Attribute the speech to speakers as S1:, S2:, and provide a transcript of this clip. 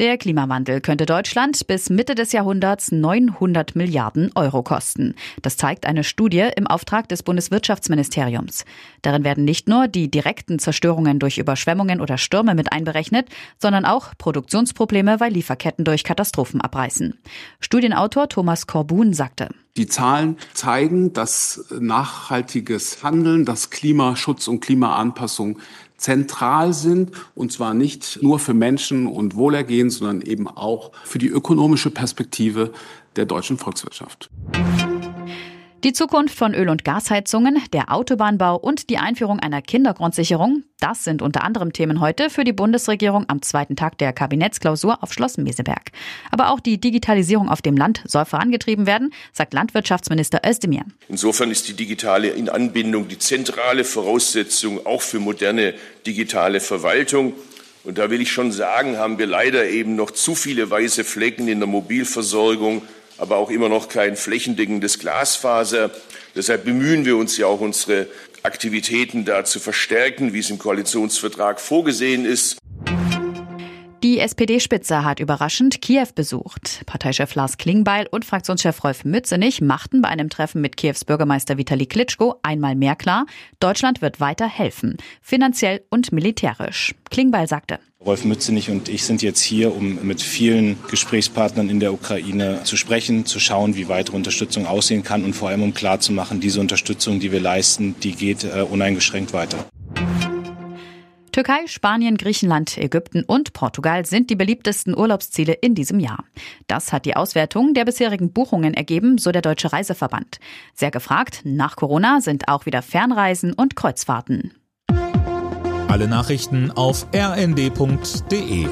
S1: Der Klimawandel könnte Deutschland bis Mitte des Jahrhunderts 900 Milliarden Euro kosten. Das zeigt eine Studie im Auftrag des Bundeswirtschaftsministeriums. Darin werden nicht nur die direkten Zerstörungen durch Überschwemmungen oder Stürme mit einberechnet, sondern auch Produktionsprobleme, weil Lieferketten durch Katastrophen abreißen. Studienautor Thomas Korbun sagte.
S2: Die Zahlen zeigen, dass nachhaltiges Handeln, dass Klimaschutz und Klimaanpassung zentral sind, und zwar nicht nur für Menschen und Wohlergehen, sondern eben auch für die ökonomische Perspektive der deutschen Volkswirtschaft.
S1: Die Zukunft von Öl- und Gasheizungen, der Autobahnbau und die Einführung einer Kindergrundsicherung, das sind unter anderem Themen heute für die Bundesregierung am zweiten Tag der Kabinettsklausur auf Schloss Meseberg. Aber auch die Digitalisierung auf dem Land soll vorangetrieben werden, sagt Landwirtschaftsminister Özdemir.
S3: Insofern ist die digitale Inanbindung die zentrale Voraussetzung auch für moderne digitale Verwaltung. Und da will ich schon sagen, haben wir leider eben noch zu viele weiße Flecken in der Mobilversorgung aber auch immer noch kein flächendeckendes Glasfaser. Deshalb bemühen wir uns ja auch, unsere Aktivitäten da zu verstärken, wie es im Koalitionsvertrag vorgesehen ist.
S1: Die SPD-Spitze hat überraschend Kiew besucht. Parteichef Lars Klingbeil und Fraktionschef Rolf Mützenich machten bei einem Treffen mit Kiews Bürgermeister Vitali Klitschko einmal mehr klar, Deutschland wird weiter helfen, finanziell und militärisch. Klingbeil sagte,
S4: Rolf Mützenich und ich sind jetzt hier, um mit vielen Gesprächspartnern in der Ukraine zu sprechen, zu schauen, wie weitere Unterstützung aussehen kann und vor allem um klarzumachen, diese Unterstützung, die wir leisten, die geht äh, uneingeschränkt weiter.
S1: Türkei, Spanien, Griechenland, Ägypten und Portugal sind die beliebtesten Urlaubsziele in diesem Jahr. Das hat die Auswertung der bisherigen Buchungen ergeben, so der Deutsche Reiseverband. Sehr gefragt nach Corona sind auch wieder Fernreisen und Kreuzfahrten.
S5: Alle Nachrichten auf rnd.de